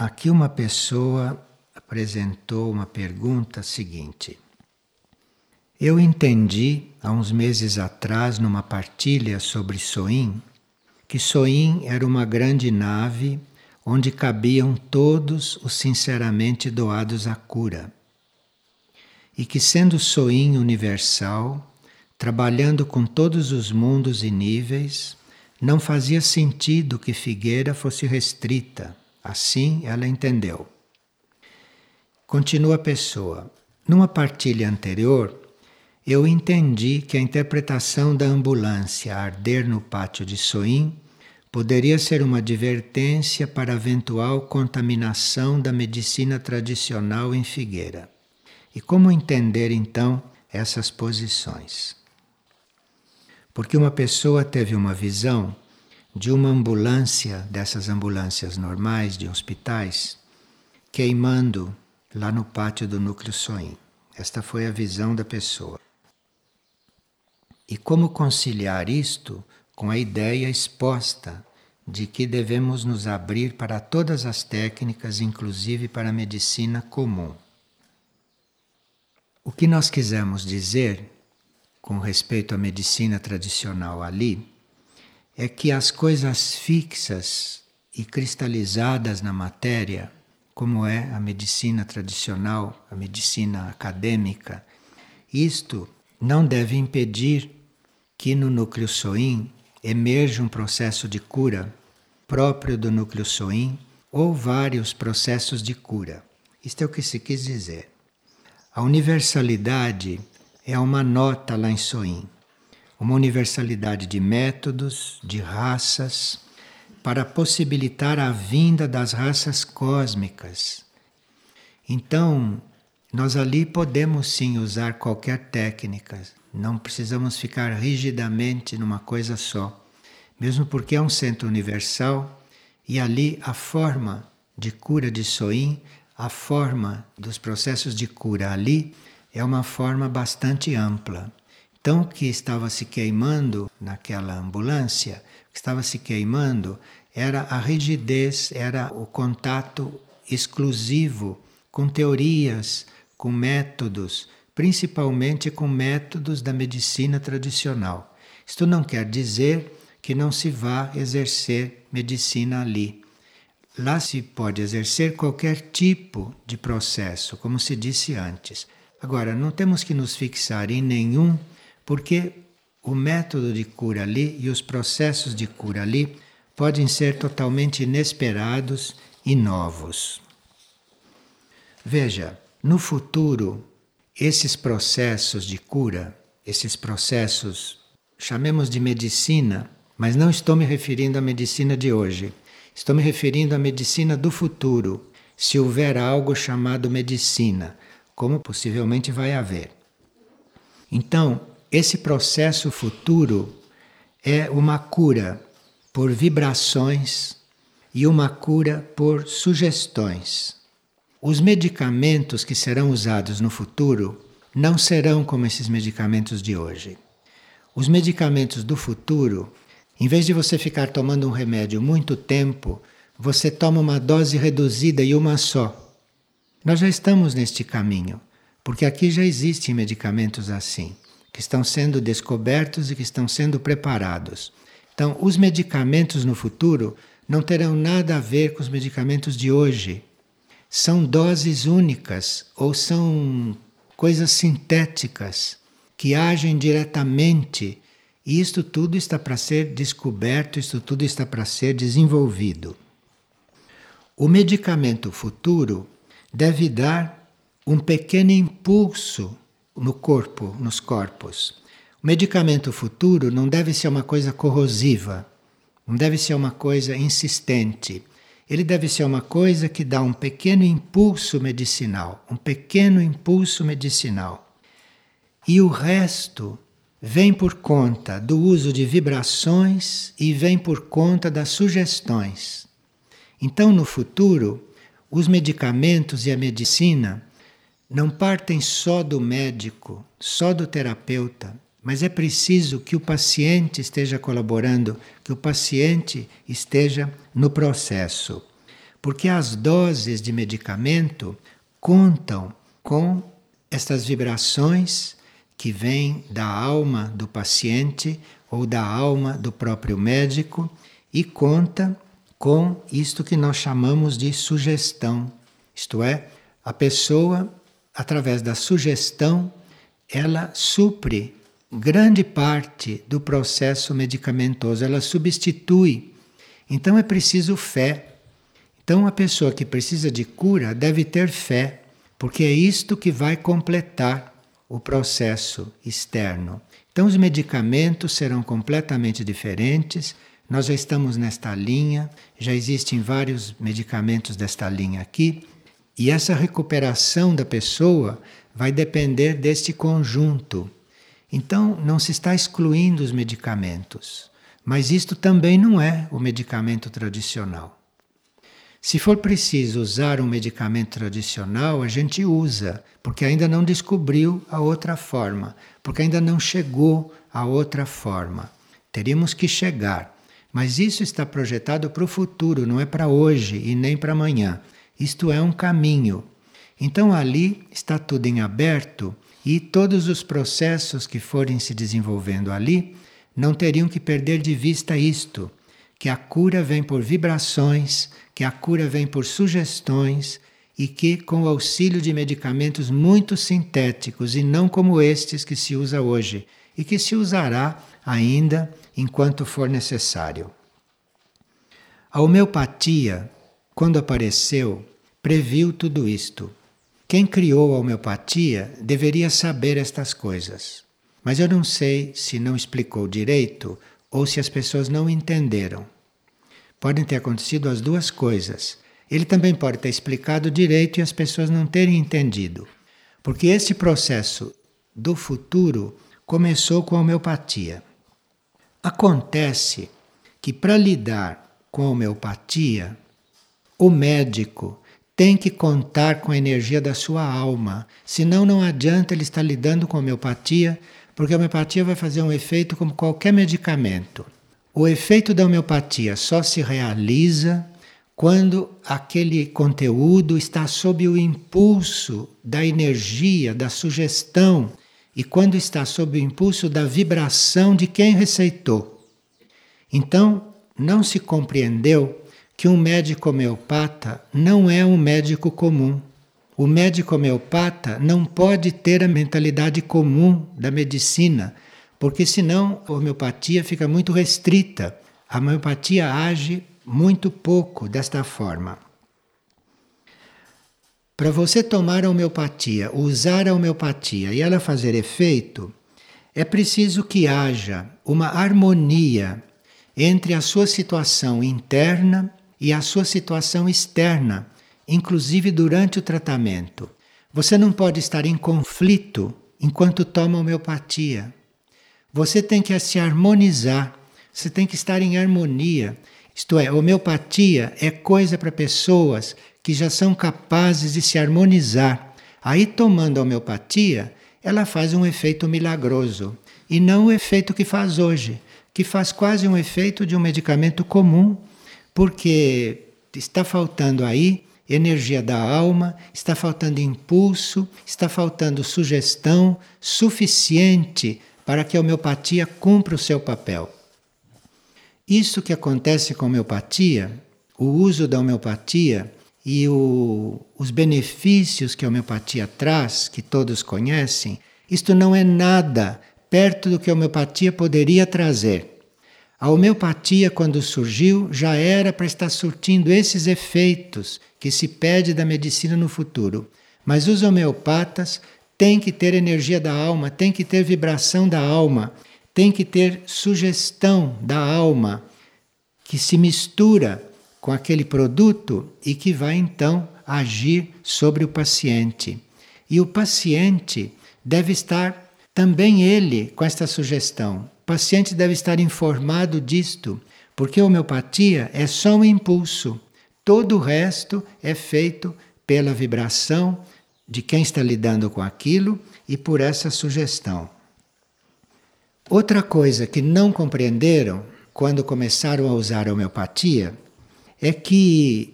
Aqui uma pessoa apresentou uma pergunta seguinte. Eu entendi há uns meses atrás, numa partilha sobre Soim, que Soim era uma grande nave onde cabiam todos os sinceramente doados à cura. E que, sendo Soim universal, trabalhando com todos os mundos e níveis, não fazia sentido que Figueira fosse restrita. Assim ela entendeu. Continua a pessoa. Numa partilha anterior, eu entendi que a interpretação da ambulância arder no pátio de Soim poderia ser uma advertência para eventual contaminação da medicina tradicional em Figueira. E como entender então essas posições? Porque uma pessoa teve uma visão de uma ambulância, dessas ambulâncias normais de hospitais, queimando lá no pátio do núcleo Soim. Esta foi a visão da pessoa. E como conciliar isto com a ideia exposta de que devemos nos abrir para todas as técnicas, inclusive para a medicina comum. O que nós quisemos dizer com respeito à medicina tradicional ali é que as coisas fixas e cristalizadas na matéria, como é a medicina tradicional, a medicina acadêmica, isto não deve impedir que no núcleo soim emerja um processo de cura próprio do núcleo soim ou vários processos de cura. Isto é o que se quis dizer. A universalidade é uma nota lá em soim, uma universalidade de métodos, de raças, para possibilitar a vinda das raças cósmicas. Então, nós ali podemos sim usar qualquer técnica, não precisamos ficar rigidamente numa coisa só, mesmo porque é um centro universal e ali a forma de cura de Soim, a forma dos processos de cura ali é uma forma bastante ampla. Então, que estava se queimando naquela ambulância, que estava se queimando era a rigidez, era o contato exclusivo com teorias, com métodos, principalmente com métodos da medicina tradicional. Isto não quer dizer que não se vá exercer medicina ali. Lá se pode exercer qualquer tipo de processo, como se disse antes. Agora, não temos que nos fixar em nenhum, porque o método de cura ali e os processos de cura ali podem ser totalmente inesperados e novos. Veja, no futuro, esses processos de cura, esses processos, chamemos de medicina, mas não estou me referindo à medicina de hoje. Estou me referindo à medicina do futuro, se houver algo chamado medicina, como possivelmente vai haver. Então, esse processo futuro é uma cura por vibrações e uma cura por sugestões. Os medicamentos que serão usados no futuro não serão como esses medicamentos de hoje. Os medicamentos do futuro, em vez de você ficar tomando um remédio muito tempo, você toma uma dose reduzida e uma só. Nós já estamos neste caminho, porque aqui já existem medicamentos assim, que estão sendo descobertos e que estão sendo preparados. Então, os medicamentos no futuro não terão nada a ver com os medicamentos de hoje são doses únicas ou são coisas sintéticas que agem diretamente. E isto tudo está para ser descoberto, isto tudo está para ser desenvolvido. O medicamento futuro deve dar um pequeno impulso no corpo, nos corpos. O medicamento futuro não deve ser uma coisa corrosiva, não deve ser uma coisa insistente ele deve ser uma coisa que dá um pequeno impulso medicinal, um pequeno impulso medicinal. E o resto vem por conta do uso de vibrações e vem por conta das sugestões. Então, no futuro, os medicamentos e a medicina não partem só do médico, só do terapeuta, mas é preciso que o paciente esteja colaborando, que o paciente esteja no processo. Porque as doses de medicamento contam com estas vibrações que vêm da alma do paciente ou da alma do próprio médico e conta com isto que nós chamamos de sugestão. Isto é, a pessoa, através da sugestão, ela supre grande parte do processo medicamentoso, ela substitui. Então é preciso fé. Então a pessoa que precisa de cura deve ter fé, porque é isto que vai completar o processo externo. Então os medicamentos serão completamente diferentes. Nós já estamos nesta linha, já existem vários medicamentos desta linha aqui, e essa recuperação da pessoa vai depender deste conjunto então, não se está excluindo os medicamentos, mas isto também não é o medicamento tradicional. Se for preciso usar um medicamento tradicional, a gente usa, porque ainda não descobriu a outra forma, porque ainda não chegou a outra forma. Teríamos que chegar, mas isso está projetado para o futuro, não é para hoje e nem para amanhã. Isto é um caminho. Então ali está tudo em aberto e todos os processos que forem se desenvolvendo ali não teriam que perder de vista isto: que a cura vem por vibrações, que a cura vem por sugestões e que com o auxílio de medicamentos muito sintéticos e não como estes que se usa hoje e que se usará ainda enquanto for necessário. A homeopatia, quando apareceu, previu tudo isto. Quem criou a homeopatia deveria saber estas coisas. Mas eu não sei se não explicou direito ou se as pessoas não entenderam. Podem ter acontecido as duas coisas. Ele também pode ter explicado direito e as pessoas não terem entendido. Porque esse processo do futuro começou com a homeopatia. Acontece que para lidar com a homeopatia, o médico tem que contar com a energia da sua alma. Senão não adianta ele estar lidando com homeopatia, porque a homeopatia vai fazer um efeito como qualquer medicamento. O efeito da homeopatia só se realiza quando aquele conteúdo está sob o impulso da energia, da sugestão, e quando está sob o impulso da vibração de quem receitou. Então, não se compreendeu que um médico homeopata não é um médico comum. O médico homeopata não pode ter a mentalidade comum da medicina, porque senão a homeopatia fica muito restrita. A homeopatia age muito pouco desta forma. Para você tomar a homeopatia, usar a homeopatia e ela fazer efeito, é preciso que haja uma harmonia entre a sua situação interna e a sua situação externa, inclusive durante o tratamento. Você não pode estar em conflito enquanto toma homeopatia. Você tem que se harmonizar, você tem que estar em harmonia. Isto é, homeopatia é coisa para pessoas que já são capazes de se harmonizar. Aí, tomando a homeopatia, ela faz um efeito milagroso e não o efeito que faz hoje, que faz quase um efeito de um medicamento comum porque está faltando aí energia da alma, está faltando impulso, está faltando sugestão suficiente para que a homeopatia cumpra o seu papel. Isso que acontece com a homeopatia, o uso da homeopatia e o, os benefícios que a homeopatia traz, que todos conhecem, isto não é nada perto do que a homeopatia poderia trazer. A homeopatia, quando surgiu, já era para estar surtindo esses efeitos que se pede da medicina no futuro. Mas os homeopatas têm que ter energia da alma, têm que ter vibração da alma, têm que ter sugestão da alma, que se mistura com aquele produto e que vai então agir sobre o paciente. E o paciente deve estar também ele com esta sugestão paciente deve estar informado disto, porque a homeopatia é só um impulso. Todo o resto é feito pela vibração de quem está lidando com aquilo e por essa sugestão. Outra coisa que não compreenderam quando começaram a usar a homeopatia é que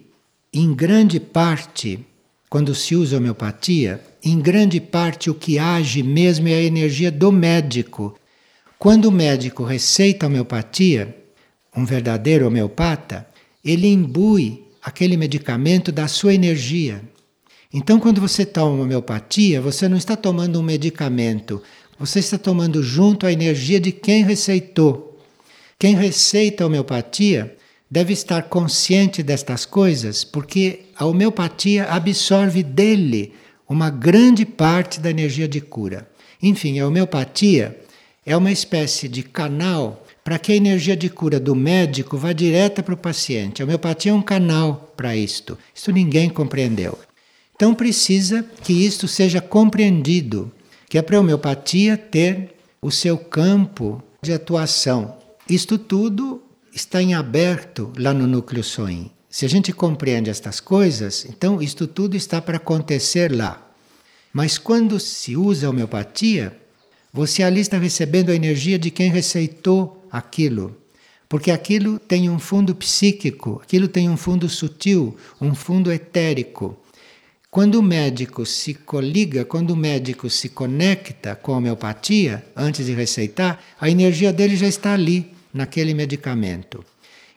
em grande parte, quando se usa homeopatia, em grande parte o que age mesmo é a energia do médico. Quando o médico receita homeopatia, um verdadeiro homeopata, ele imbui aquele medicamento da sua energia. Então, quando você toma homeopatia, você não está tomando um medicamento, você está tomando junto a energia de quem receitou. Quem receita homeopatia deve estar consciente destas coisas, porque a homeopatia absorve dele uma grande parte da energia de cura. Enfim, a homeopatia é uma espécie de canal para que a energia de cura do médico vá direta para o paciente. A homeopatia é um canal para isto. Isso ninguém compreendeu. Então precisa que isto seja compreendido, que é para a homeopatia ter o seu campo de atuação. Isto tudo está em aberto lá no núcleo Soin. Se a gente compreende estas coisas, então isto tudo está para acontecer lá. Mas quando se usa a homeopatia, você ali está recebendo a energia de quem receitou aquilo. Porque aquilo tem um fundo psíquico, aquilo tem um fundo sutil, um fundo etérico. Quando o médico se coliga, quando o médico se conecta com a homeopatia, antes de receitar, a energia dele já está ali, naquele medicamento.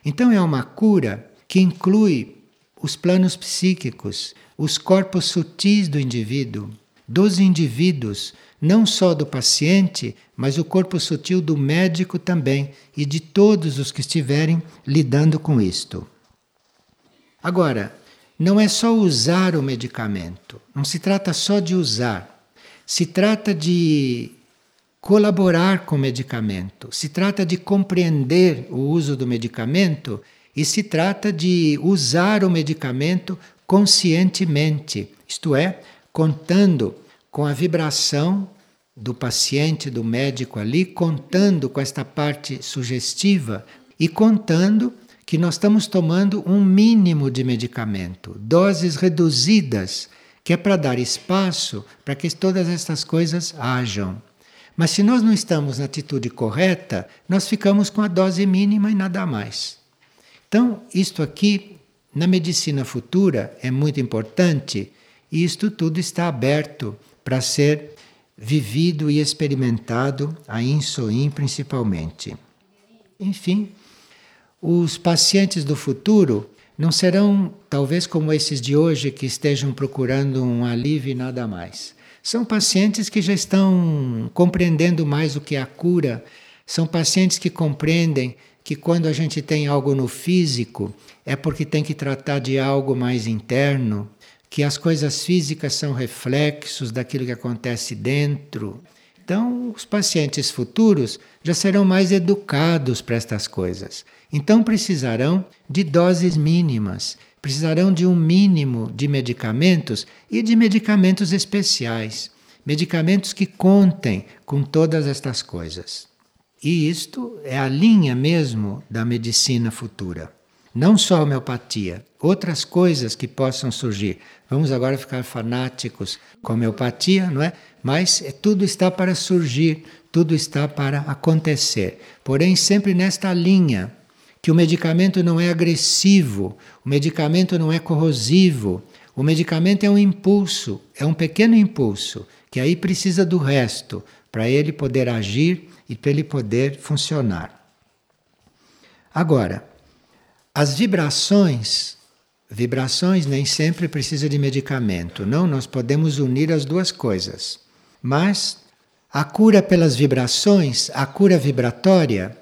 Então é uma cura que inclui os planos psíquicos, os corpos sutis do indivíduo, dos indivíduos, não só do paciente, mas o corpo sutil do médico também e de todos os que estiverem lidando com isto. Agora, não é só usar o medicamento, não se trata só de usar, se trata de colaborar com o medicamento, se trata de compreender o uso do medicamento e se trata de usar o medicamento conscientemente, isto é, contando com a vibração do paciente, do médico ali, contando com esta parte sugestiva e contando que nós estamos tomando um mínimo de medicamento, doses reduzidas, que é para dar espaço para que todas estas coisas hajam. Mas se nós não estamos na atitude correta, nós ficamos com a dose mínima e nada mais. Então, isto aqui, na medicina futura, é muito importante e isto tudo está aberto para ser vivido e experimentado, a INSOIM principalmente. Enfim, os pacientes do futuro não serão talvez como esses de hoje que estejam procurando um alívio e nada mais. São pacientes que já estão compreendendo mais o que é a cura, são pacientes que compreendem que quando a gente tem algo no físico é porque tem que tratar de algo mais interno, que as coisas físicas são reflexos daquilo que acontece dentro. Então, os pacientes futuros já serão mais educados para estas coisas. Então, precisarão de doses mínimas, precisarão de um mínimo de medicamentos e de medicamentos especiais, medicamentos que contem com todas estas coisas. E isto é a linha mesmo da medicina futura. Não só a homeopatia, outras coisas que possam surgir. Vamos agora ficar fanáticos com homeopatia, não é? Mas é, tudo está para surgir, tudo está para acontecer. Porém, sempre nesta linha, que o medicamento não é agressivo, o medicamento não é corrosivo, o medicamento é um impulso, é um pequeno impulso, que aí precisa do resto para ele poder agir e para ele poder funcionar. Agora, as vibrações, vibrações nem sempre precisa de medicamento. Não, nós podemos unir as duas coisas. Mas a cura pelas vibrações, a cura vibratória,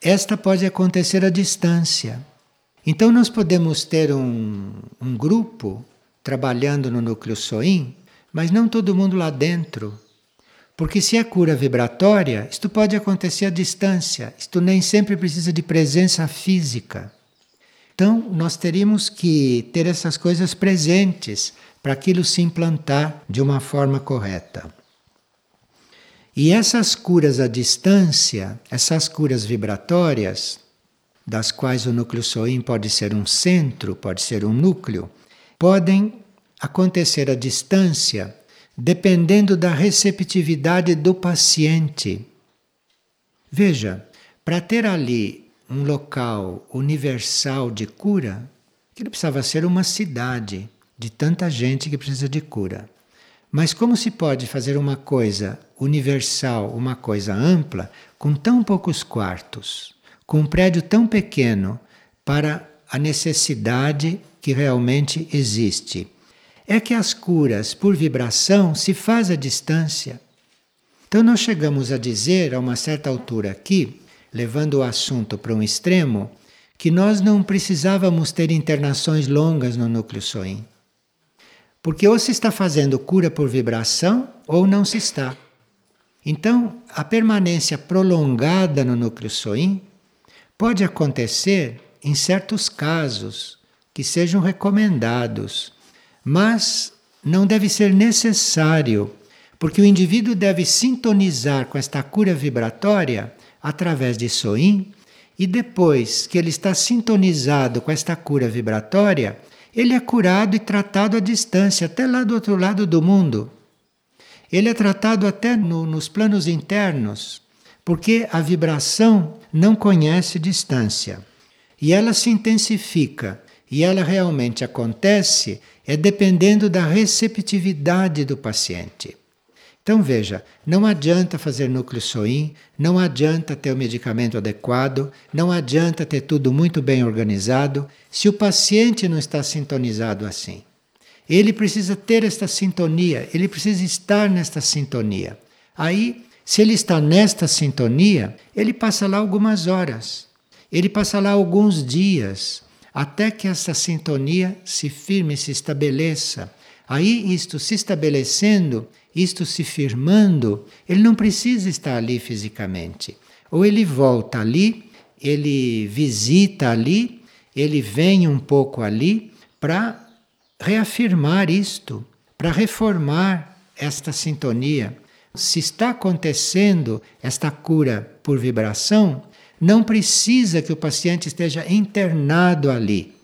esta pode acontecer à distância. Então nós podemos ter um, um grupo trabalhando no núcleo SOIM, mas não todo mundo lá dentro. Porque se é cura vibratória, isto pode acontecer à distância, isto nem sempre precisa de presença física. Então, nós teríamos que ter essas coisas presentes para aquilo se implantar de uma forma correta. E essas curas à distância, essas curas vibratórias, das quais o núcleo Soim pode ser um centro, pode ser um núcleo, podem acontecer à distância dependendo da receptividade do paciente. Veja, para ter ali um local universal de cura, Aquilo precisava ser uma cidade de tanta gente que precisa de cura. Mas como se pode fazer uma coisa universal, uma coisa ampla, com tão poucos quartos, com um prédio tão pequeno para a necessidade que realmente existe? É que as curas por vibração se faz à distância. Então nós chegamos a dizer a uma certa altura aqui, levando o assunto para um extremo, que nós não precisávamos ter internações longas no núcleo soim. Porque ou se está fazendo cura por vibração ou não se está. Então, a permanência prolongada no núcleo soim pode acontecer em certos casos que sejam recomendados, mas não deve ser necessário, porque o indivíduo deve sintonizar com esta cura vibratória através de soim e depois que ele está sintonizado com esta cura vibratória, ele é curado e tratado à distância, até lá do outro lado do mundo. Ele é tratado até no, nos planos internos, porque a vibração não conhece distância. E ela se intensifica, e ela realmente acontece é dependendo da receptividade do paciente. Então veja, não adianta fazer núcleo SOIM, não adianta ter o medicamento adequado, não adianta ter tudo muito bem organizado, se o paciente não está sintonizado assim. Ele precisa ter esta sintonia, ele precisa estar nesta sintonia. Aí, se ele está nesta sintonia, ele passa lá algumas horas, ele passa lá alguns dias, até que essa sintonia se firme, se estabeleça. Aí, isto se estabelecendo, isto se firmando, ele não precisa estar ali fisicamente. Ou ele volta ali, ele visita ali, ele vem um pouco ali para reafirmar isto, para reformar esta sintonia. Se está acontecendo esta cura por vibração, não precisa que o paciente esteja internado ali.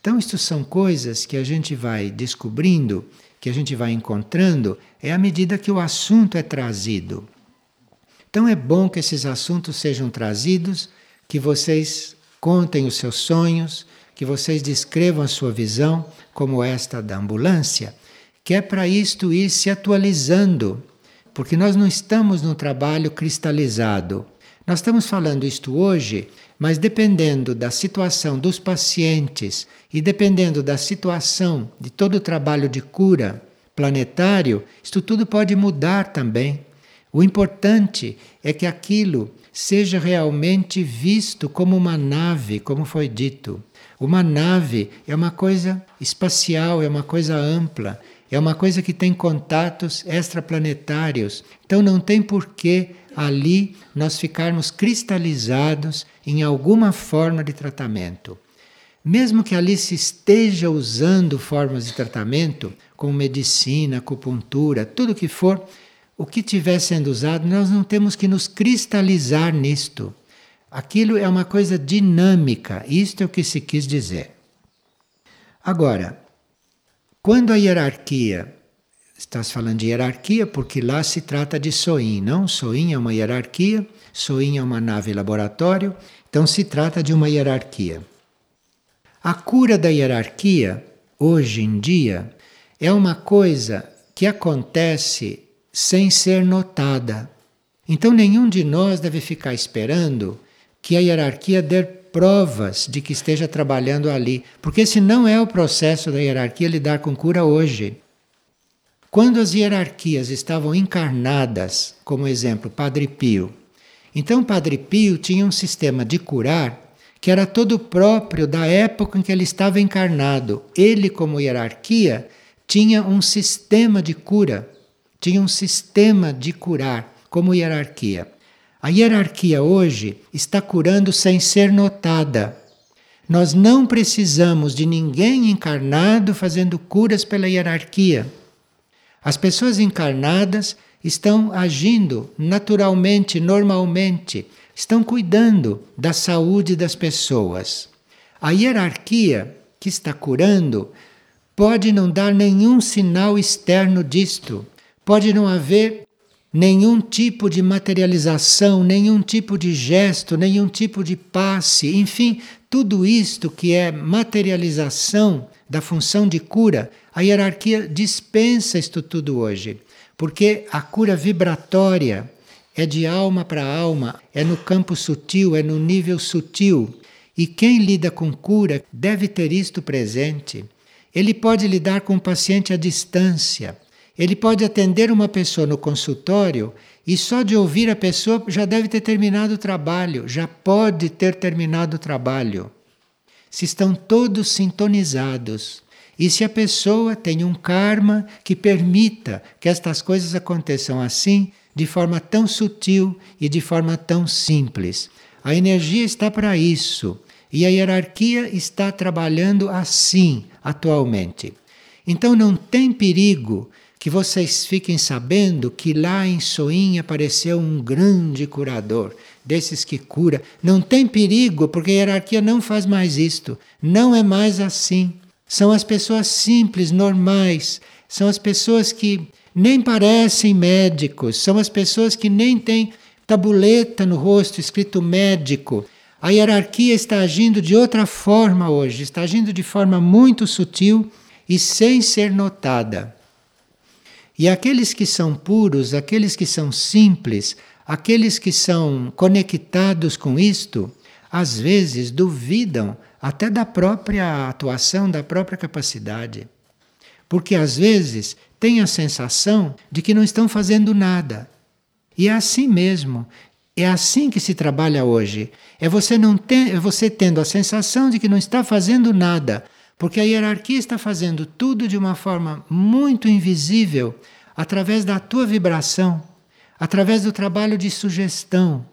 Então, isto são coisas que a gente vai descobrindo que a gente vai encontrando é à medida que o assunto é trazido. Então é bom que esses assuntos sejam trazidos, que vocês contem os seus sonhos, que vocês descrevam a sua visão, como esta da ambulância, que é para isto ir se atualizando, porque nós não estamos num trabalho cristalizado. Nós estamos falando isto hoje mas dependendo da situação dos pacientes e dependendo da situação de todo o trabalho de cura planetário, isto tudo pode mudar também. O importante é que aquilo seja realmente visto como uma nave, como foi dito. Uma nave é uma coisa espacial, é uma coisa ampla, é uma coisa que tem contatos extraplanetários. Então não tem porquê ali nós ficarmos cristalizados em alguma forma de tratamento. Mesmo que ali se esteja usando formas de tratamento, como medicina, acupuntura, tudo que for, o que estiver sendo usado, nós não temos que nos cristalizar nisto. Aquilo é uma coisa dinâmica, isto é o que se quis dizer. Agora, quando a hierarquia Estás falando de hierarquia porque lá se trata de SOIN, não? SOIN é uma hierarquia, SOIN é uma nave laboratório, então se trata de uma hierarquia. A cura da hierarquia, hoje em dia, é uma coisa que acontece sem ser notada. Então nenhum de nós deve ficar esperando que a hierarquia dê provas de que esteja trabalhando ali, porque esse não é o processo da hierarquia lidar com cura hoje. Quando as hierarquias estavam encarnadas, como exemplo, Padre Pio, então Padre Pio tinha um sistema de curar que era todo próprio da época em que ele estava encarnado. Ele, como hierarquia, tinha um sistema de cura, tinha um sistema de curar como hierarquia. A hierarquia hoje está curando sem ser notada. Nós não precisamos de ninguém encarnado fazendo curas pela hierarquia. As pessoas encarnadas estão agindo naturalmente, normalmente, estão cuidando da saúde das pessoas. A hierarquia que está curando pode não dar nenhum sinal externo disto, pode não haver nenhum tipo de materialização, nenhum tipo de gesto, nenhum tipo de passe, enfim, tudo isto que é materialização da função de cura, a hierarquia dispensa isto tudo hoje, porque a cura vibratória é de alma para alma, é no campo sutil, é no nível sutil. E quem lida com cura deve ter isto presente. Ele pode lidar com o paciente à distância. Ele pode atender uma pessoa no consultório e só de ouvir a pessoa já deve ter terminado o trabalho, já pode ter terminado o trabalho. Se estão todos sintonizados. E se a pessoa tem um karma que permita que estas coisas aconteçam assim, de forma tão sutil e de forma tão simples. A energia está para isso e a hierarquia está trabalhando assim atualmente. Então não tem perigo que vocês fiquem sabendo que lá em Soinha apareceu um grande curador, desses que cura. Não tem perigo, porque a hierarquia não faz mais isto. Não é mais assim. São as pessoas simples, normais, são as pessoas que nem parecem médicos, são as pessoas que nem têm tabuleta no rosto escrito médico. A hierarquia está agindo de outra forma hoje, está agindo de forma muito sutil e sem ser notada. E aqueles que são puros, aqueles que são simples, aqueles que são conectados com isto, às vezes duvidam até da própria atuação, da própria capacidade. Porque às vezes têm a sensação de que não estão fazendo nada. E é assim mesmo. É assim que se trabalha hoje. É você não ter, é você tendo a sensação de que não está fazendo nada, porque a hierarquia está fazendo tudo de uma forma muito invisível, através da tua vibração, através do trabalho de sugestão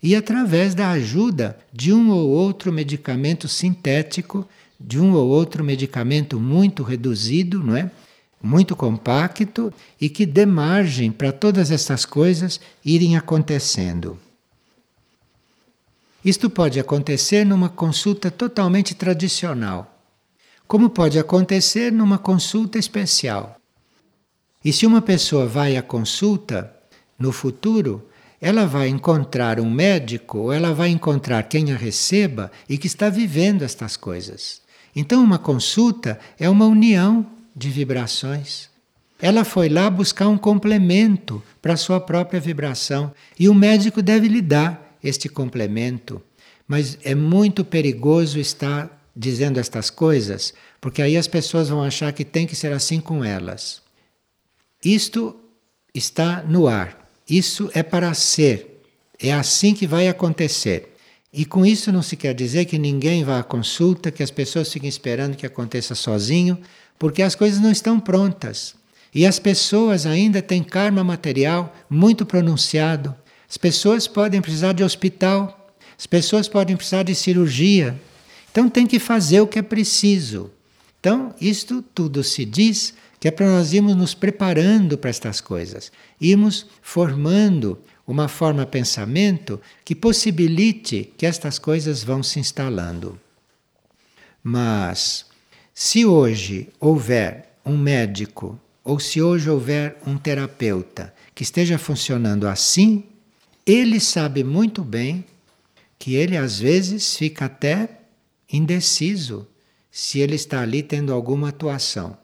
e através da ajuda de um ou outro medicamento sintético, de um ou outro medicamento muito reduzido, não é? Muito compacto e que dê margem para todas essas coisas irem acontecendo. Isto pode acontecer numa consulta totalmente tradicional como pode acontecer numa consulta especial. E se uma pessoa vai à consulta no futuro, ela vai encontrar um médico, ou ela vai encontrar quem a receba e que está vivendo estas coisas. Então, uma consulta é uma união de vibrações. Ela foi lá buscar um complemento para a sua própria vibração e o médico deve lhe dar este complemento. Mas é muito perigoso estar dizendo estas coisas, porque aí as pessoas vão achar que tem que ser assim com elas. Isto está no ar. Isso é para ser. É assim que vai acontecer. E com isso não se quer dizer que ninguém vá à consulta, que as pessoas fiquem esperando que aconteça sozinho, porque as coisas não estão prontas. E as pessoas ainda têm karma material muito pronunciado. As pessoas podem precisar de hospital, as pessoas podem precisar de cirurgia, então tem que fazer o que é preciso. Então, isto tudo se diz que é para nós irmos nos preparando para estas coisas, irmos formando uma forma de pensamento que possibilite que estas coisas vão se instalando. Mas, se hoje houver um médico, ou se hoje houver um terapeuta que esteja funcionando assim, ele sabe muito bem que ele às vezes fica até indeciso se ele está ali tendo alguma atuação.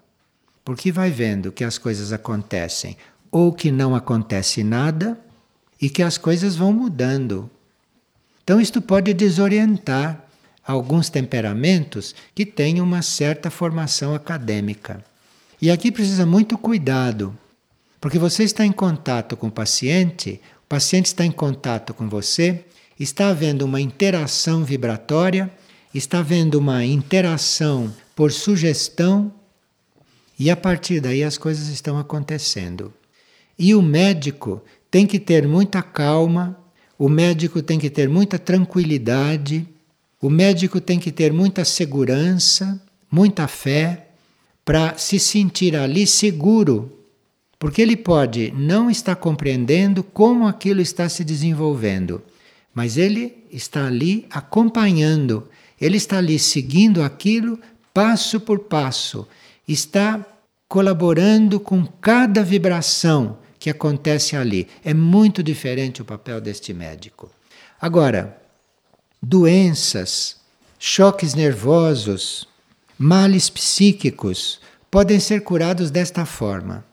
Porque vai vendo que as coisas acontecem ou que não acontece nada e que as coisas vão mudando. Então, isto pode desorientar alguns temperamentos que têm uma certa formação acadêmica. E aqui precisa muito cuidado, porque você está em contato com o paciente, o paciente está em contato com você, está havendo uma interação vibratória está havendo uma interação por sugestão e a partir daí as coisas estão acontecendo. E o médico tem que ter muita calma, o médico tem que ter muita tranquilidade, o médico tem que ter muita segurança, muita fé, para se sentir ali seguro, porque ele pode não estar compreendendo como aquilo está se desenvolvendo, mas ele está ali acompanhando ele está ali seguindo aquilo passo por passo, está colaborando com cada vibração que acontece ali. É muito diferente o papel deste médico. Agora, doenças choques nervosos, males psíquicos podem ser curados desta forma.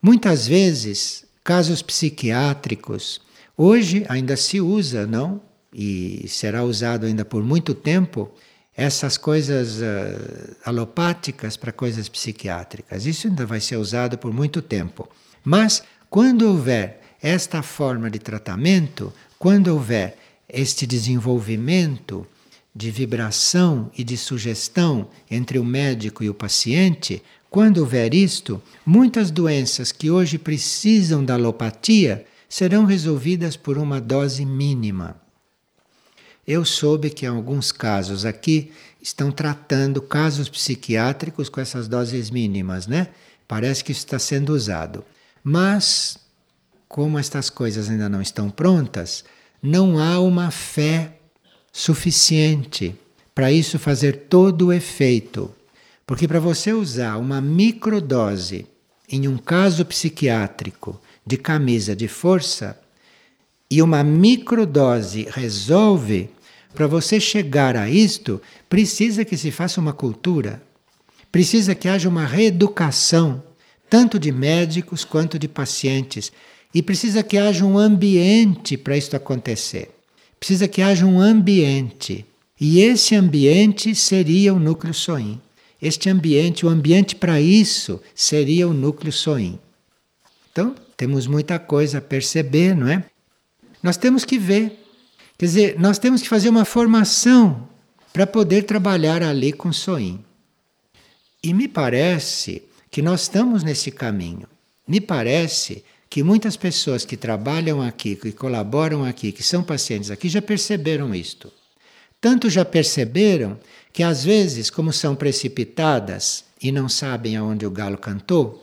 Muitas vezes, casos psiquiátricos, hoje ainda se usa, não? E será usado ainda por muito tempo essas coisas uh, alopáticas para coisas psiquiátricas. Isso ainda vai ser usado por muito tempo. Mas quando houver esta forma de tratamento, quando houver este desenvolvimento de vibração e de sugestão entre o médico e o paciente, quando houver isto, muitas doenças que hoje precisam da alopatia serão resolvidas por uma dose mínima. Eu soube que em alguns casos aqui estão tratando casos psiquiátricos com essas doses mínimas, né? Parece que isso está sendo usado. Mas, como estas coisas ainda não estão prontas, não há uma fé suficiente para isso fazer todo o efeito. Porque para você usar uma microdose em um caso psiquiátrico de camisa de força, e uma microdose resolve, para você chegar a isto, precisa que se faça uma cultura, precisa que haja uma reeducação, tanto de médicos quanto de pacientes, e precisa que haja um ambiente para isto acontecer. Precisa que haja um ambiente. E esse ambiente seria o núcleo soim. Este ambiente, o ambiente para isso, seria o núcleo soim. Então, temos muita coisa a perceber, não é? Nós temos que ver. Quer dizer, nós temos que fazer uma formação para poder trabalhar ali com Soim. E me parece que nós estamos nesse caminho. Me parece que muitas pessoas que trabalham aqui, que colaboram aqui, que são pacientes aqui, já perceberam isto. Tanto já perceberam que às vezes, como são precipitadas e não sabem aonde o galo cantou,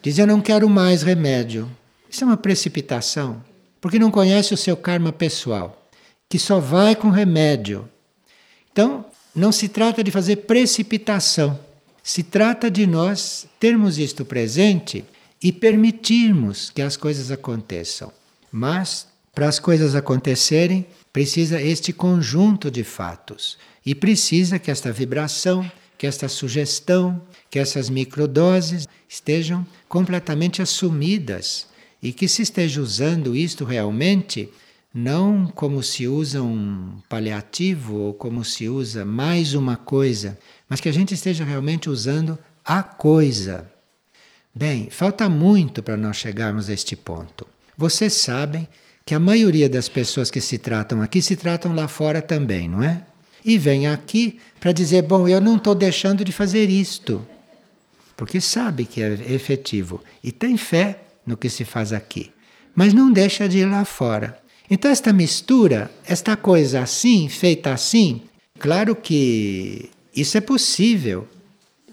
dizem: Eu não quero mais remédio. Isso é uma precipitação porque não conhece o seu karma pessoal, que só vai com remédio. Então, não se trata de fazer precipitação, se trata de nós termos isto presente e permitirmos que as coisas aconteçam. Mas, para as coisas acontecerem, precisa este conjunto de fatos e precisa que esta vibração, que esta sugestão, que essas microdoses estejam completamente assumidas e que se esteja usando isto realmente não como se usa um paliativo ou como se usa mais uma coisa, mas que a gente esteja realmente usando a coisa. Bem, falta muito para nós chegarmos a este ponto. Vocês sabem que a maioria das pessoas que se tratam aqui se tratam lá fora também, não é? E vem aqui para dizer: bom, eu não estou deixando de fazer isto, porque sabe que é efetivo e tem fé no que se faz aqui, mas não deixa de ir lá fora. Então, esta mistura, esta coisa assim, feita assim, claro que isso é possível.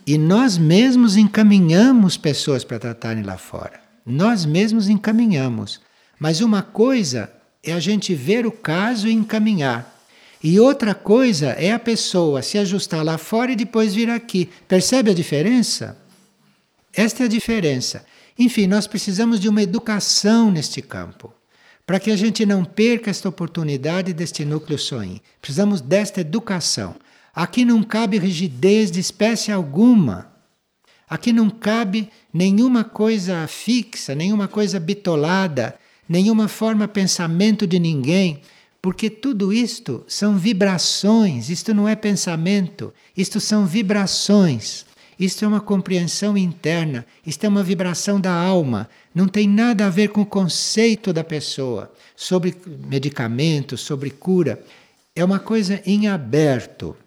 E nós mesmos encaminhamos pessoas para tratarem lá fora. Nós mesmos encaminhamos. Mas uma coisa é a gente ver o caso e encaminhar. E outra coisa é a pessoa se ajustar lá fora e depois vir aqui. Percebe a diferença? Esta é a diferença. Enfim, nós precisamos de uma educação neste campo, para que a gente não perca esta oportunidade deste núcleo sonho. Precisamos desta educação. Aqui não cabe rigidez de espécie alguma. Aqui não cabe nenhuma coisa fixa, nenhuma coisa bitolada, nenhuma forma pensamento de ninguém, porque tudo isto são vibrações, isto não é pensamento, isto são vibrações. Isto é uma compreensão interna, isto é uma vibração da alma, não tem nada a ver com o conceito da pessoa sobre medicamento, sobre cura. É uma coisa em aberto.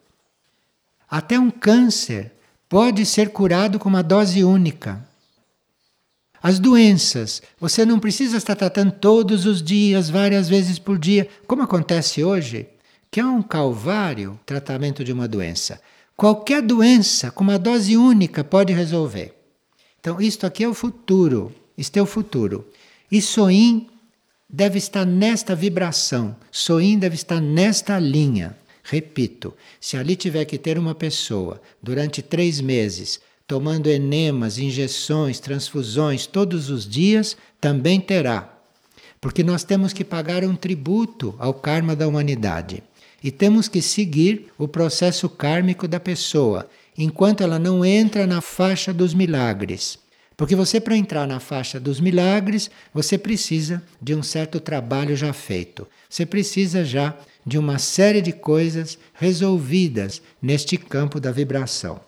Até um câncer pode ser curado com uma dose única. As doenças, você não precisa estar tratando todos os dias, várias vezes por dia, como acontece hoje, que é um calvário tratamento de uma doença. Qualquer doença com uma dose única pode resolver. Então, isto aqui é o futuro. Isto é o futuro. E Soin deve estar nesta vibração. Soin deve estar nesta linha. Repito, se ali tiver que ter uma pessoa durante três meses tomando enemas, injeções, transfusões todos os dias, também terá. Porque nós temos que pagar um tributo ao karma da humanidade. E temos que seguir o processo kármico da pessoa, enquanto ela não entra na faixa dos milagres. Porque você, para entrar na faixa dos milagres, você precisa de um certo trabalho já feito. Você precisa já de uma série de coisas resolvidas neste campo da vibração.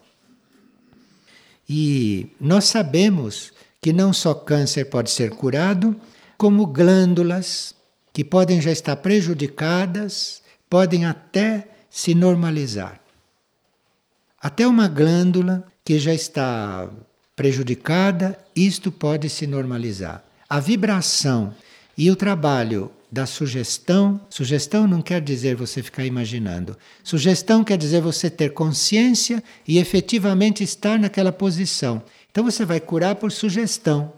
E nós sabemos que não só câncer pode ser curado, como glândulas que podem já estar prejudicadas, podem até se normalizar. Até uma glândula que já está prejudicada, isto pode se normalizar. A vibração e o trabalho da sugestão, sugestão não quer dizer você ficar imaginando. Sugestão quer dizer você ter consciência e efetivamente estar naquela posição. Então você vai curar por sugestão.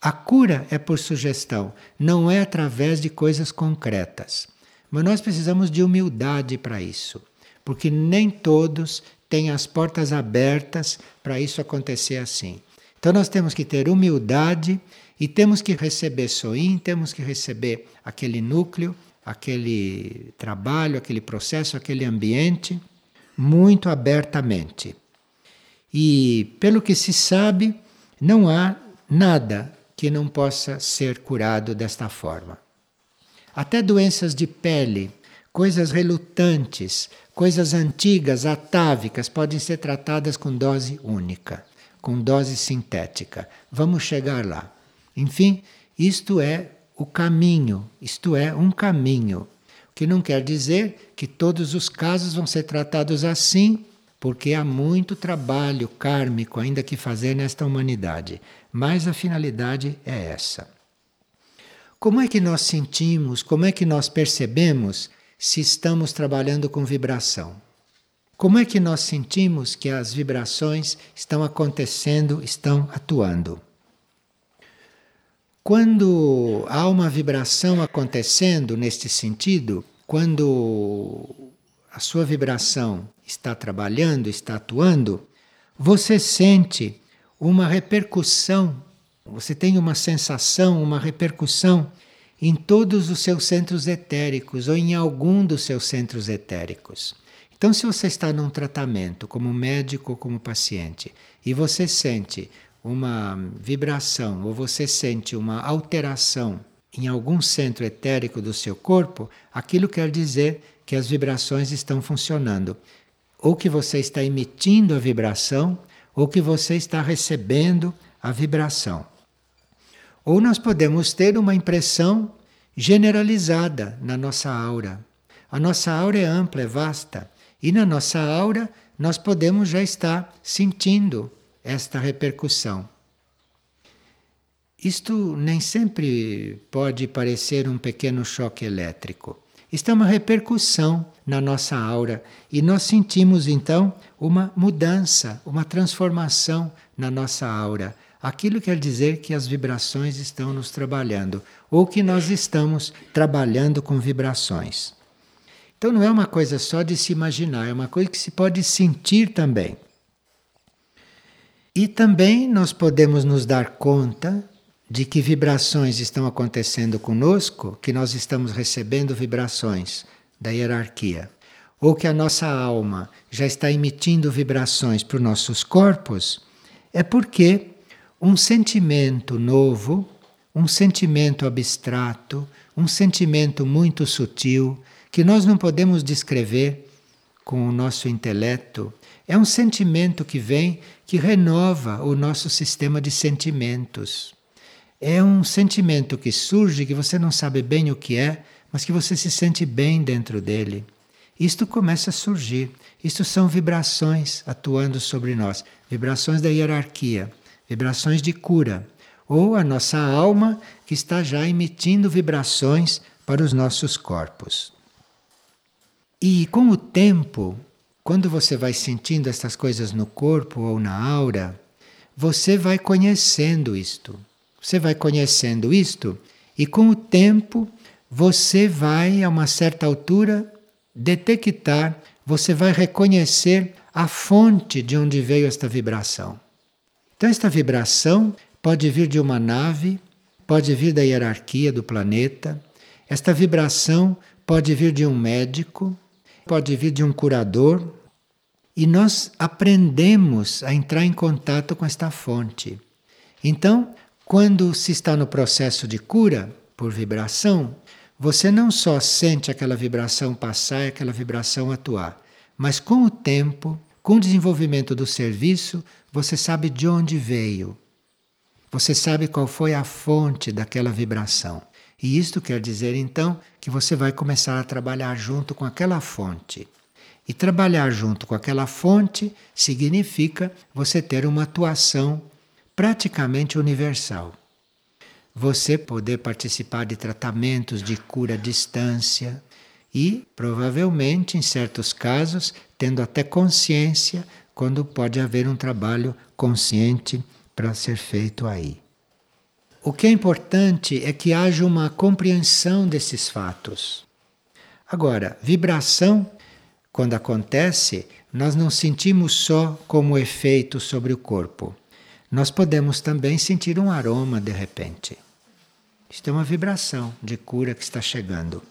A cura é por sugestão, não é através de coisas concretas. Mas nós precisamos de humildade para isso, porque nem todos têm as portas abertas para isso acontecer assim. Então nós temos que ter humildade e temos que receber soim, temos que receber aquele núcleo, aquele trabalho, aquele processo, aquele ambiente muito abertamente. E pelo que se sabe, não há nada que não possa ser curado desta forma. Até doenças de pele, coisas relutantes, coisas antigas, atávicas, podem ser tratadas com dose única, com dose sintética. Vamos chegar lá. Enfim, isto é o caminho, isto é um caminho. Que não quer dizer que todos os casos vão ser tratados assim, porque há muito trabalho kármico ainda que fazer nesta humanidade. Mas a finalidade é essa. Como é que nós sentimos, como é que nós percebemos se estamos trabalhando com vibração? Como é que nós sentimos que as vibrações estão acontecendo, estão atuando? Quando há uma vibração acontecendo neste sentido, quando a sua vibração está trabalhando, está atuando, você sente uma repercussão, você tem uma sensação, uma repercussão em todos os seus centros etéricos ou em algum dos seus centros etéricos. Então, se você está num tratamento como médico ou como paciente e você sente uma vibração ou você sente uma alteração em algum centro etérico do seu corpo, aquilo quer dizer que as vibrações estão funcionando. Ou que você está emitindo a vibração, ou que você está recebendo a vibração. Ou nós podemos ter uma impressão generalizada na nossa aura. A nossa aura é ampla, é vasta, e na nossa aura nós podemos já estar sentindo esta repercussão. Isto nem sempre pode parecer um pequeno choque elétrico. Isto é uma repercussão na nossa aura e nós sentimos então uma mudança, uma transformação na nossa aura. Aquilo quer dizer que as vibrações estão nos trabalhando ou que nós estamos trabalhando com vibrações. Então não é uma coisa só de se imaginar, é uma coisa que se pode sentir também. E também nós podemos nos dar conta de que vibrações estão acontecendo conosco, que nós estamos recebendo vibrações da hierarquia, ou que a nossa alma já está emitindo vibrações para os nossos corpos, é porque um sentimento novo, um sentimento abstrato, um sentimento muito sutil, que nós não podemos descrever com o nosso intelecto, é um sentimento que vem que renova o nosso sistema de sentimentos. É um sentimento que surge que você não sabe bem o que é, mas que você se sente bem dentro dele. Isto começa a surgir. Isto são vibrações atuando sobre nós, vibrações da hierarquia, vibrações de cura, ou a nossa alma que está já emitindo vibrações para os nossos corpos. E com o tempo, quando você vai sentindo essas coisas no corpo ou na aura, você vai conhecendo isto. Você vai conhecendo isto e com o tempo você vai a uma certa altura detectar, você vai reconhecer a fonte de onde veio esta vibração. Então esta vibração pode vir de uma nave, pode vir da hierarquia do planeta, esta vibração pode vir de um médico, pode vir de um curador e nós aprendemos a entrar em contato com esta fonte. Então, quando se está no processo de cura por vibração, você não só sente aquela vibração passar e aquela vibração atuar, mas com o tempo, com o desenvolvimento do serviço, você sabe de onde veio. Você sabe qual foi a fonte daquela vibração. E isto quer dizer então que você vai começar a trabalhar junto com aquela fonte. E trabalhar junto com aquela fonte significa você ter uma atuação praticamente universal. Você poder participar de tratamentos de cura à distância e, provavelmente, em certos casos, tendo até consciência quando pode haver um trabalho consciente para ser feito aí. O que é importante é que haja uma compreensão desses fatos. Agora, vibração, quando acontece, nós não sentimos só como efeito sobre o corpo nós podemos também sentir um aroma de repente. Isto é uma vibração de cura que está chegando.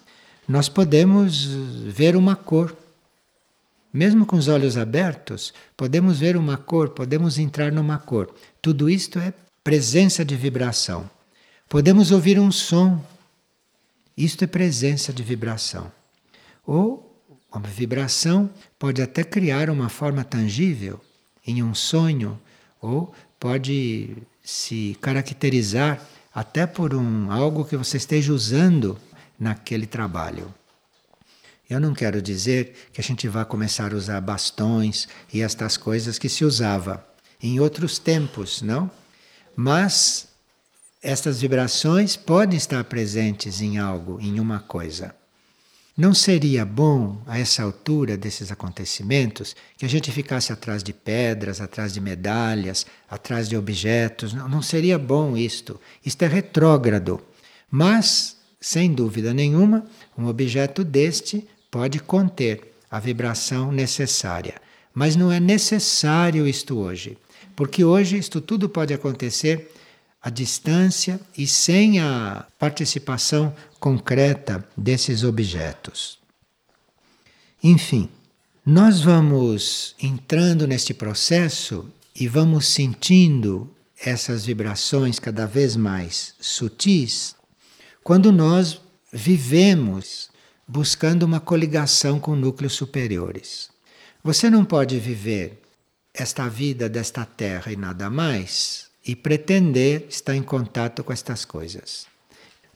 Nós podemos ver uma cor. Mesmo com os olhos abertos, podemos ver uma cor, podemos entrar numa cor. Tudo isto é presença de vibração. Podemos ouvir um som. Isto é presença de vibração. Ou uma vibração pode até criar uma forma tangível em um sonho ou pode se caracterizar até por um algo que você esteja usando naquele trabalho. Eu não quero dizer que a gente vá começar a usar bastões e estas coisas que se usava em outros tempos, não? Mas estas vibrações podem estar presentes em algo, em uma coisa. Não seria bom, a essa altura desses acontecimentos, que a gente ficasse atrás de pedras, atrás de medalhas, atrás de objetos? Não, não seria bom isto. Isto é retrógrado. Mas, sem dúvida nenhuma, um objeto deste pode conter a vibração necessária. Mas não é necessário isto hoje, porque hoje isto tudo pode acontecer à distância e sem a participação concreta desses objetos. Enfim, nós vamos entrando neste processo e vamos sentindo essas vibrações cada vez mais sutis quando nós vivemos buscando uma coligação com núcleos superiores. Você não pode viver esta vida desta terra e nada mais e pretender estar em contato com estas coisas.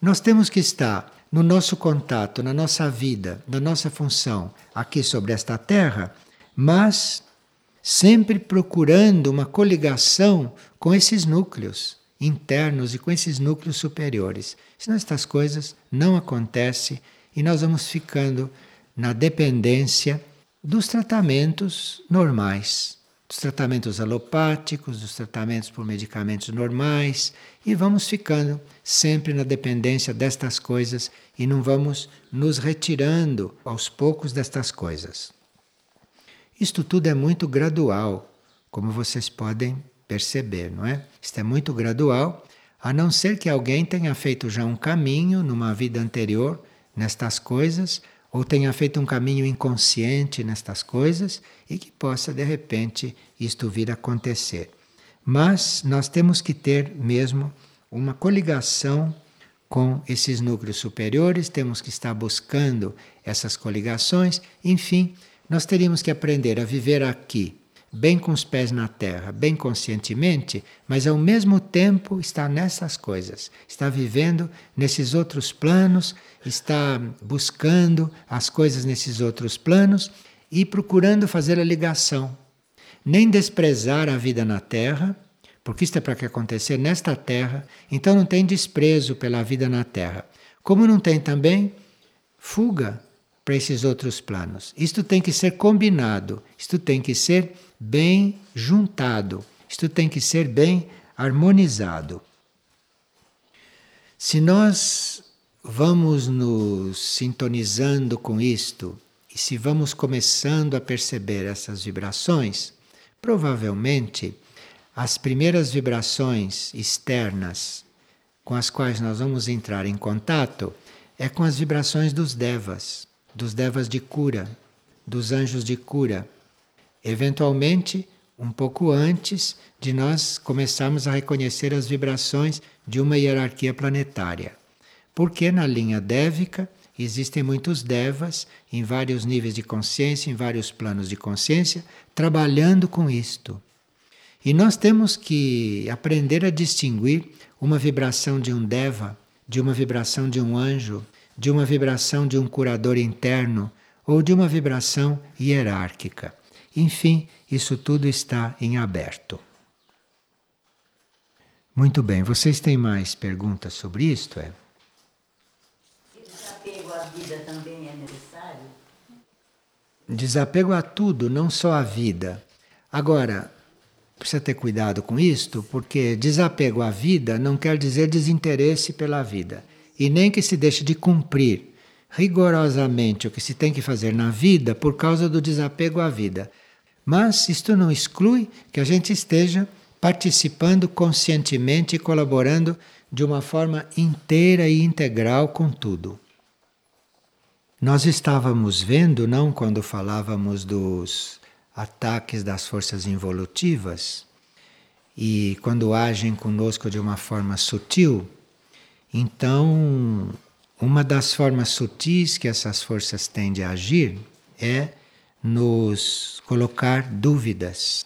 Nós temos que estar no nosso contato, na nossa vida, na nossa função aqui sobre esta terra, mas sempre procurando uma coligação com esses núcleos internos e com esses núcleos superiores. Senão estas coisas não acontecem e nós vamos ficando na dependência dos tratamentos normais dos tratamentos alopáticos, dos tratamentos por medicamentos normais, e vamos ficando sempre na dependência destas coisas e não vamos nos retirando aos poucos destas coisas. Isto tudo é muito gradual, como vocês podem perceber, não é? Isto é muito gradual, a não ser que alguém tenha feito já um caminho numa vida anterior nestas coisas ou tenha feito um caminho inconsciente nestas coisas e que possa de repente isto vir a acontecer. Mas nós temos que ter mesmo uma coligação com esses núcleos superiores, temos que estar buscando essas coligações, enfim, nós teríamos que aprender a viver aqui bem com os pés na terra, bem conscientemente, mas ao mesmo tempo está nessas coisas, está vivendo nesses outros planos, está buscando as coisas nesses outros planos e procurando fazer a ligação. Nem desprezar a vida na terra, porque isto é para que acontecer nesta terra, então não tem desprezo pela vida na terra. Como não tem também fuga para esses outros planos. Isto tem que ser combinado, isto tem que ser bem juntado, isto tem que ser bem harmonizado. Se nós vamos nos sintonizando com isto e se vamos começando a perceber essas vibrações, provavelmente as primeiras vibrações externas com as quais nós vamos entrar em contato é com as vibrações dos devas dos devas de cura, dos anjos de cura. Eventualmente, um pouco antes de nós começarmos a reconhecer as vibrações de uma hierarquia planetária. Porque na linha dévica existem muitos devas em vários níveis de consciência, em vários planos de consciência, trabalhando com isto. E nós temos que aprender a distinguir uma vibração de um deva, de uma vibração de um anjo, de uma vibração de um curador interno ou de uma vibração hierárquica. Enfim, isso tudo está em aberto. Muito bem, vocês têm mais perguntas sobre isto? É? Desapego à vida também é necessário? Desapego a tudo, não só à vida. Agora, precisa ter cuidado com isto, porque desapego à vida não quer dizer desinteresse pela vida. E nem que se deixe de cumprir rigorosamente o que se tem que fazer na vida por causa do desapego à vida. Mas isto não exclui que a gente esteja participando conscientemente e colaborando de uma forma inteira e integral com tudo. Nós estávamos vendo, não quando falávamos dos ataques das forças involutivas e quando agem conosco de uma forma sutil, então uma das formas sutis que essas forças têm de agir é nos colocar dúvidas.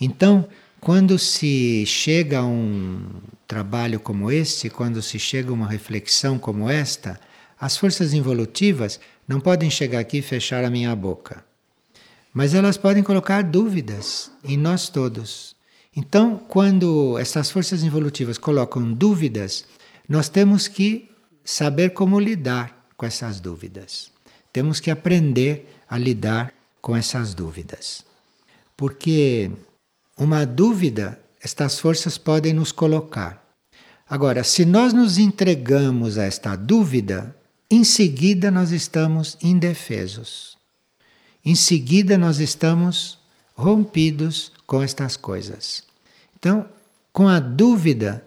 Então, quando se chega a um trabalho como este, quando se chega a uma reflexão como esta, as forças involutivas não podem chegar aqui e fechar a minha boca. Mas elas podem colocar dúvidas em nós todos. Então, quando essas forças involutivas colocam dúvidas, nós temos que saber como lidar com essas dúvidas. Temos que aprender a lidar com essas dúvidas. Porque uma dúvida, estas forças podem nos colocar. Agora, se nós nos entregamos a esta dúvida, em seguida nós estamos indefesos. Em seguida nós estamos rompidos com estas coisas. Então, com a dúvida,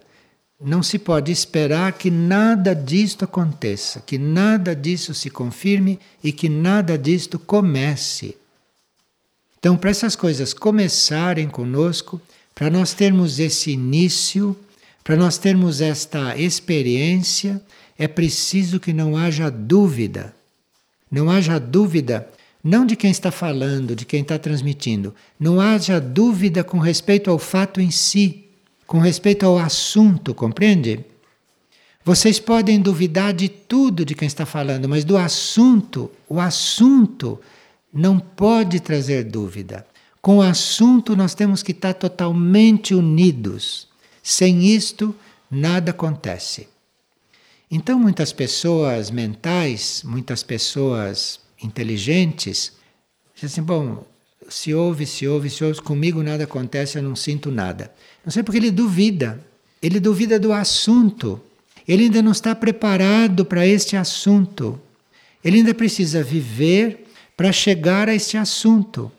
não se pode esperar que nada disto aconteça, que nada disso se confirme e que nada disto comece. Então, para essas coisas começarem conosco, para nós termos esse início, para nós termos esta experiência, é preciso que não haja dúvida. Não haja dúvida, não de quem está falando, de quem está transmitindo, não haja dúvida com respeito ao fato em si, com respeito ao assunto, compreende? Vocês podem duvidar de tudo de quem está falando, mas do assunto, o assunto não pode trazer dúvida. Com o assunto nós temos que estar totalmente unidos. Sem isto, nada acontece. Então, muitas pessoas mentais, muitas pessoas inteligentes, dizem assim: bom, se ouve, se ouve, se ouve, comigo nada acontece, eu não sinto nada. Não sei porque ele duvida. Ele duvida do assunto. Ele ainda não está preparado para este assunto. Ele ainda precisa viver para chegar a este assunto.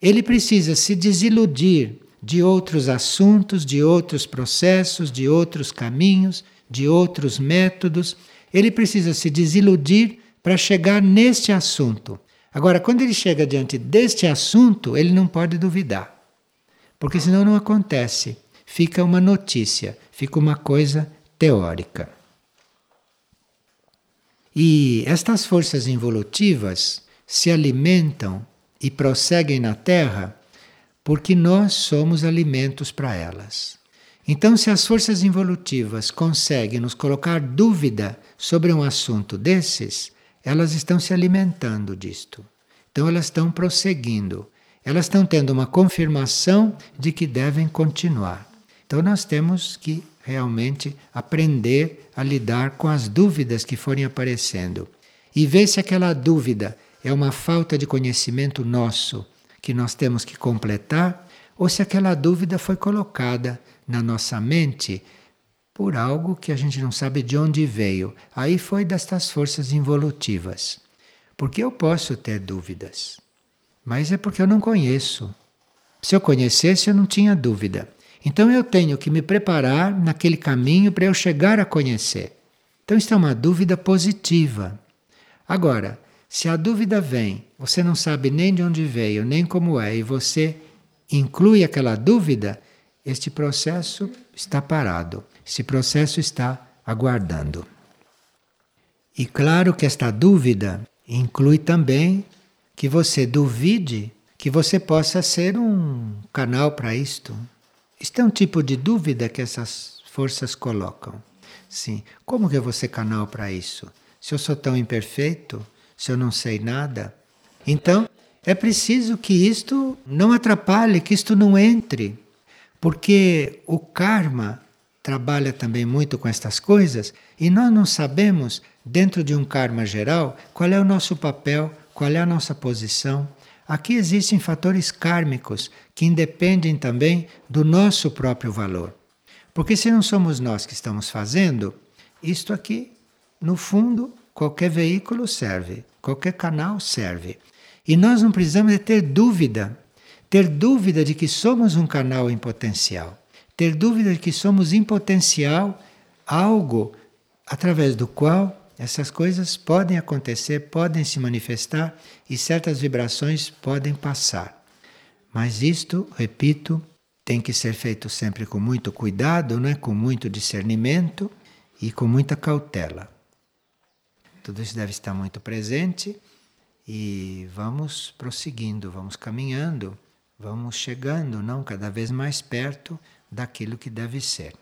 Ele precisa se desiludir de outros assuntos, de outros processos, de outros caminhos, de outros métodos. Ele precisa se desiludir para chegar neste assunto. Agora, quando ele chega diante deste assunto, ele não pode duvidar, porque senão não acontece. Fica uma notícia, fica uma coisa teórica. E estas forças involutivas se alimentam e prosseguem na Terra porque nós somos alimentos para elas. Então, se as forças involutivas conseguem nos colocar dúvida sobre um assunto desses, elas estão se alimentando disto. Então, elas estão prosseguindo. Elas estão tendo uma confirmação de que devem continuar. Então, nós temos que realmente aprender a lidar com as dúvidas que forem aparecendo e ver se aquela dúvida é uma falta de conhecimento nosso que nós temos que completar, ou se aquela dúvida foi colocada na nossa mente por algo que a gente não sabe de onde veio. Aí foi destas forças involutivas. Porque eu posso ter dúvidas, mas é porque eu não conheço. Se eu conhecesse, eu não tinha dúvida. Então eu tenho que me preparar naquele caminho para eu chegar a conhecer. Então, isso é uma dúvida positiva. Agora, Se a dúvida vem, você não sabe nem de onde veio, nem como é, e você inclui aquela dúvida, este processo está parado. Esse processo está aguardando. E claro que esta dúvida inclui também que você duvide que você possa ser um canal para isto. Isto é um tipo de dúvida que essas forças colocam. Sim, como que eu vou ser canal para isso? Se eu sou tão imperfeito, se eu não sei nada. Então, é preciso que isto não atrapalhe, que isto não entre. Porque o karma trabalha também muito com estas coisas e nós não sabemos, dentro de um karma geral, qual é o nosso papel, qual é a nossa posição. Aqui existem fatores kármicos que independem também do nosso próprio valor. Porque se não somos nós que estamos fazendo, isto aqui, no fundo, qualquer veículo serve, qualquer canal serve. E nós não precisamos ter dúvida, ter dúvida de que somos um canal em potencial ter dúvida de que somos em potencial algo através do qual essas coisas podem acontecer, podem se manifestar e certas vibrações podem passar. Mas isto, repito, tem que ser feito sempre com muito cuidado, né? com muito discernimento e com muita cautela. Tudo isso deve estar muito presente e vamos prosseguindo, vamos caminhando, vamos chegando, não cada vez mais perto daquilo que deve ser.